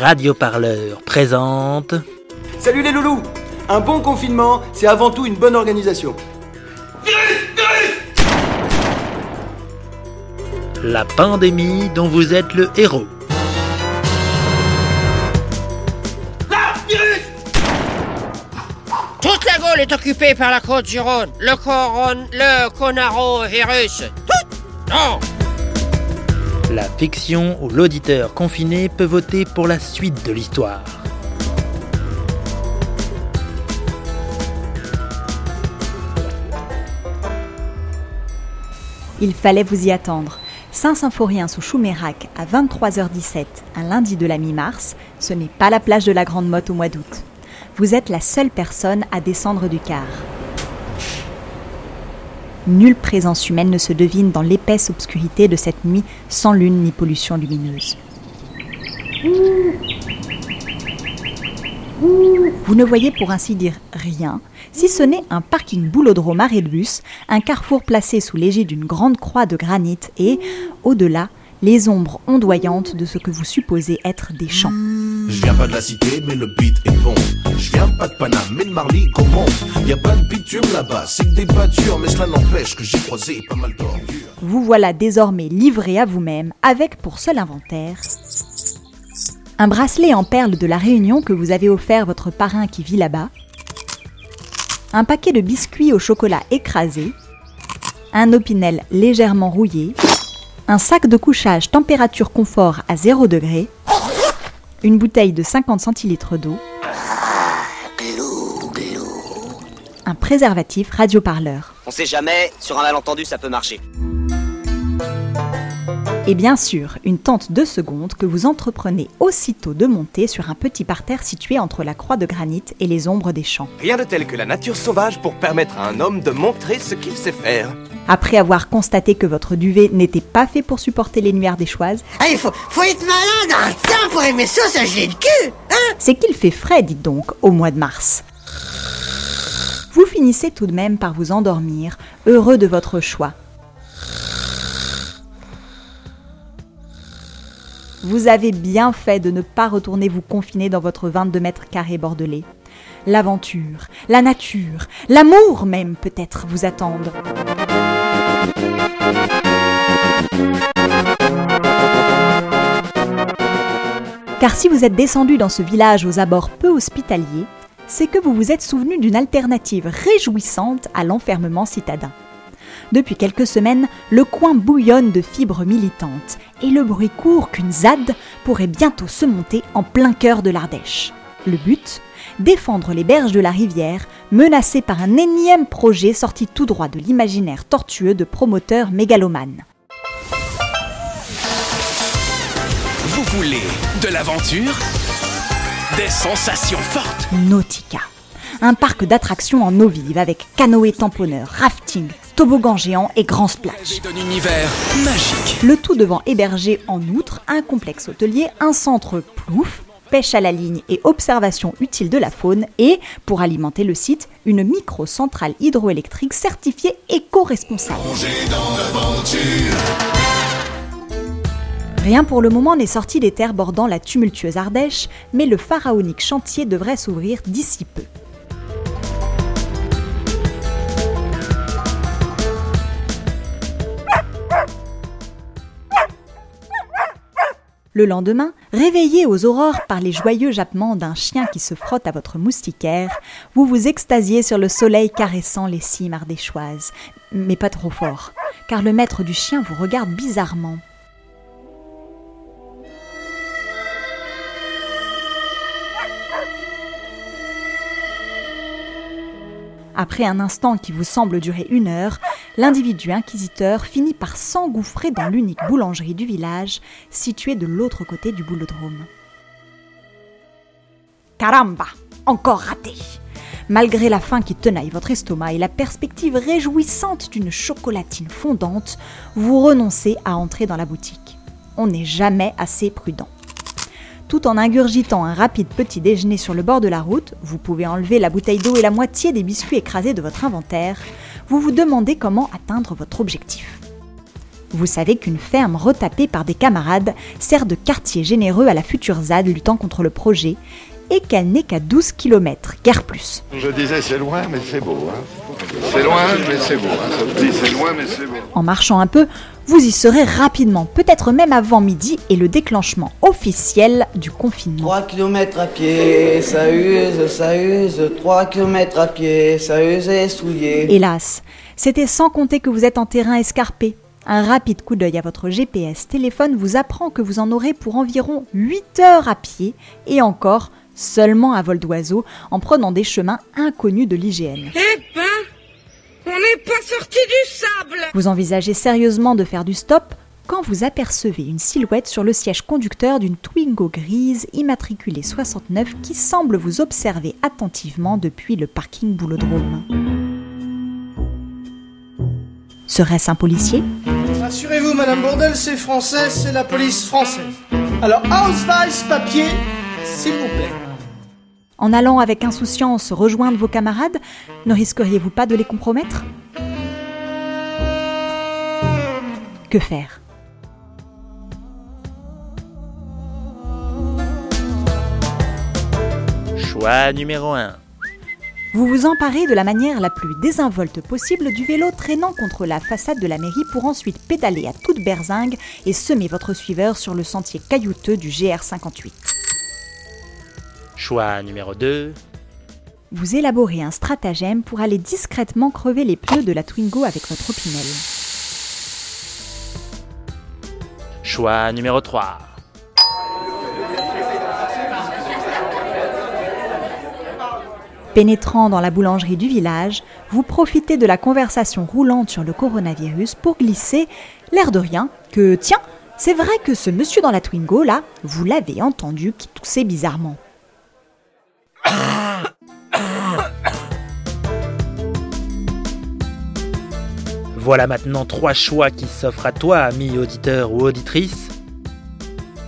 Radioparleur présente. Salut les loulous Un bon confinement, c'est avant tout une bonne organisation. La pandémie dont vous êtes le héros. Toute la Gaule est occupée par la côte du Rhône. Le coron... le conarovirus. Tout Non La fiction où l'auditeur confiné peut voter pour la suite de l'histoire. Il fallait vous y attendre. Saint-Symphorien sous Choumérac à 23h17, un lundi de la mi-mars, ce n'est pas la plage de la Grande Motte au mois d'août. Vous êtes la seule personne à descendre du car. Nulle présence humaine ne se devine dans l'épaisse obscurité de cette nuit sans lune ni pollution lumineuse. Vous ne voyez pour ainsi dire rien, si ce n'est un parking boulodrome arrêt de bus, un carrefour placé sous l'égide d'une grande croix de granit et, au-delà, les ombres ondoyantes de ce que vous supposez être des champs. Je viens pas de la cité, mais le beat est bon. Je viens pas de Paname, mais de Marly, comment Y a pas de bitume là-bas, c'est que des pâtures, mais cela n'empêche que j'ai croisé pas mal d'ordures. Vous voilà désormais livré à vous-même avec pour seul inventaire un bracelet en perles de la Réunion que vous avez offert votre parrain qui vit là-bas, un paquet de biscuits au chocolat écrasé, un opinel légèrement rouillé, un sac de couchage température confort à 0 degré, une bouteille de 50 centilitres d'eau, un préservatif radioparleur. On sait jamais, sur un malentendu ça peut marcher. Et bien sûr, une tente de seconde que vous entreprenez aussitôt de monter sur un petit parterre situé entre la croix de granit et les ombres des champs. Rien de tel que la nature sauvage pour permettre à un homme de montrer ce qu'il sait faire. Après avoir constaté que votre duvet n'était pas fait pour supporter les nuits ardéchoises, Ah, il faut, faut être malin dans le temps pour aimer ça, ça j'ai le cul Hein c'est qu'il fait frais, dites donc, au mois de mars. Vous finissez tout de même par vous endormir, heureux de votre choix. Vous avez bien fait de ne pas retourner vous confiner dans votre 22 mètres carrés bordelais. L'aventure, la nature, l'amour même peut-être vous attendent. Car si vous êtes descendu dans ce village aux abords peu hospitaliers, c'est que vous vous êtes souvenu d'une alternative réjouissante à l'enfermement citadin. Depuis quelques semaines, le coin bouillonne de fibres militantes et le bruit court qu'une ZAD pourrait bientôt se monter en plein cœur de l'Ardèche. Le but? Défendre les berges de la rivière, menacées par un énième projet sorti tout droit de l'imaginaire tortueux de promoteurs mégalomanes. Vous voulez de l'aventure? Des sensations fortes? Nautica. Un parc d'attractions en eau vive avec canoë tamponneur, rafting, toboggan géant et grand splash. d'un univers magique. Le tout devant héberger en outre un complexe hôtelier, un centre plouf, pêche à la ligne et observation utile de la faune et, pour alimenter le site, une micro-centrale hydroélectrique certifiée éco-responsable. Rien pour le moment n'est sorti des terres bordant la tumultueuse Ardèche, mais le pharaonique chantier devrait s'ouvrir d'ici peu. Le lendemain, réveillé aux aurores par les joyeux jappements d'un chien qui se frotte à votre moustiquaire, vous vous extasiez sur le soleil caressant les cimes ardéchoises, mais pas trop fort, car le maître du chien vous regarde bizarrement. Après un instant qui vous semble durer une heure, l'individu inquisiteur finit par s'engouffrer dans l'unique boulangerie du village, située de l'autre côté du boulodrome. Caramba Encore raté Malgré la faim qui tenaille votre estomac et la perspective réjouissante d'une chocolatine fondante, vous renoncez à entrer dans la boutique. On n'est jamais assez prudent. Tout en ingurgitant un rapide petit déjeuner sur le bord de la route, vous pouvez enlever la bouteille d'eau et la moitié des biscuits écrasés de votre inventaire, vous vous demandez comment atteindre votre objectif. Vous savez qu'une ferme retapée par des camarades sert de quartier généreux à la future ZAD luttant contre le projet et qu'elle n'est qu'à 12 km, guère plus. Je disais c'est loin mais c'est beau. Hein. C'est loin mais c'est beau. Hein. C'est loin mais c'est beau. En marchant un peu, vous y serez rapidement, peut-être même avant midi et le déclenchement officiel du confinement. 3 km à pied, ça use, ça use, 3 km à pied, ça use et souillé. Hélas, c'était sans compter que vous êtes en terrain escarpé. Un rapide coup d'œil à votre GPS téléphone vous apprend que vous en aurez pour environ 8 heures à pied et encore seulement à vol d'oiseau en prenant des chemins inconnus de l'IGN. Eh ben, on n'est pas sorti du sable Vous envisagez sérieusement de faire du stop quand vous apercevez une silhouette sur le siège conducteur d'une Twingo grise immatriculée 69 qui semble vous observer attentivement depuis le parking boulodrome. Serait-ce un policier? Rassurez-vous, Madame Bourdel, c'est français, c'est la police française. Alors, Ausweis, papier, s'il vous plaît. En allant avec insouciance rejoindre vos camarades, ne risqueriez-vous pas de les compromettre? Que faire? Choix numéro 1. Vous vous emparez de la manière la plus désinvolte possible du vélo traînant contre la façade de la mairie pour ensuite pédaler à toute berzingue et semer votre suiveur sur le sentier caillouteux du GR58. Choix numéro 2. Vous élaborez un stratagème pour aller discrètement crever les pneus de la Twingo avec votre opinel. Choix numéro 3. Pénétrant dans la boulangerie du village, vous profitez de la conversation roulante sur le coronavirus pour glisser, l'air de rien, que tiens, c'est vrai que ce monsieur dans la Twingo là, vous l'avez entendu qui toussait bizarrement. Voilà maintenant trois choix qui s'offrent à toi, ami auditeur ou auditrice.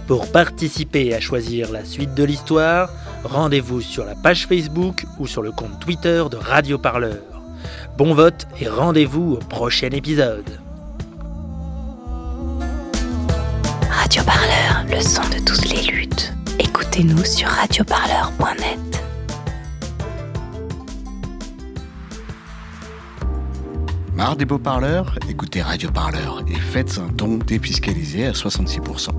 Pour participer à choisir la suite de l'histoire, rendez-vous sur la page Facebook ou sur le compte Twitter de Radio Parleur. Bon vote et rendez-vous au prochain épisode. Radio Parleur, le son de toutes les luttes. Écoutez-nous sur radioparleur.net. Marre des beaux parleurs Écoutez Radio Parleur et faites un don défiscalisé à 66%.